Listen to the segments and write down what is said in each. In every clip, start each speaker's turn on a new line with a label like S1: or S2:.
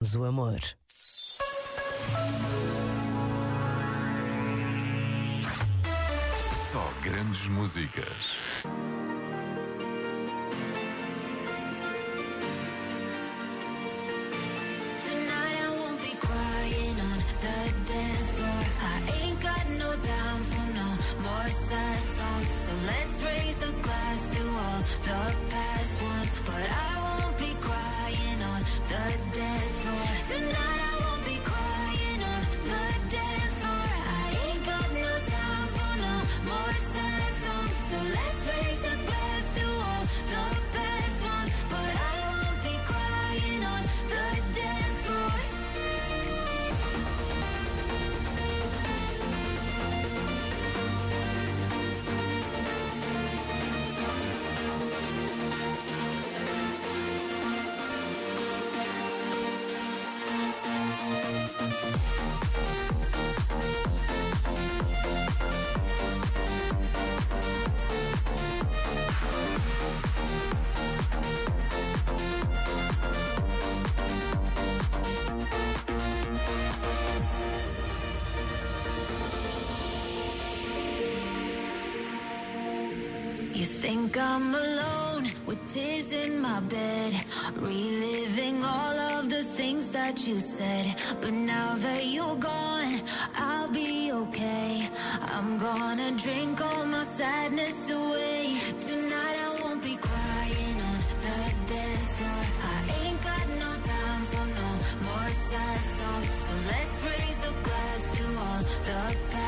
S1: o amor.
S2: Só grandes músicas.
S3: Tonight I won't be crying on the dance floor. I ain't got no time for no more sad songs. So let's raise a glass to all the past ones. But I think I'm alone with tears in my bed, reliving all of the things that you said. But now that you're gone, I'll be okay. I'm gonna drink all my sadness away. Tonight I won't be crying on the dance floor. I ain't got no time for no more sad songs. So let's raise a glass to all the past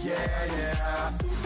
S4: Yeah, yeah.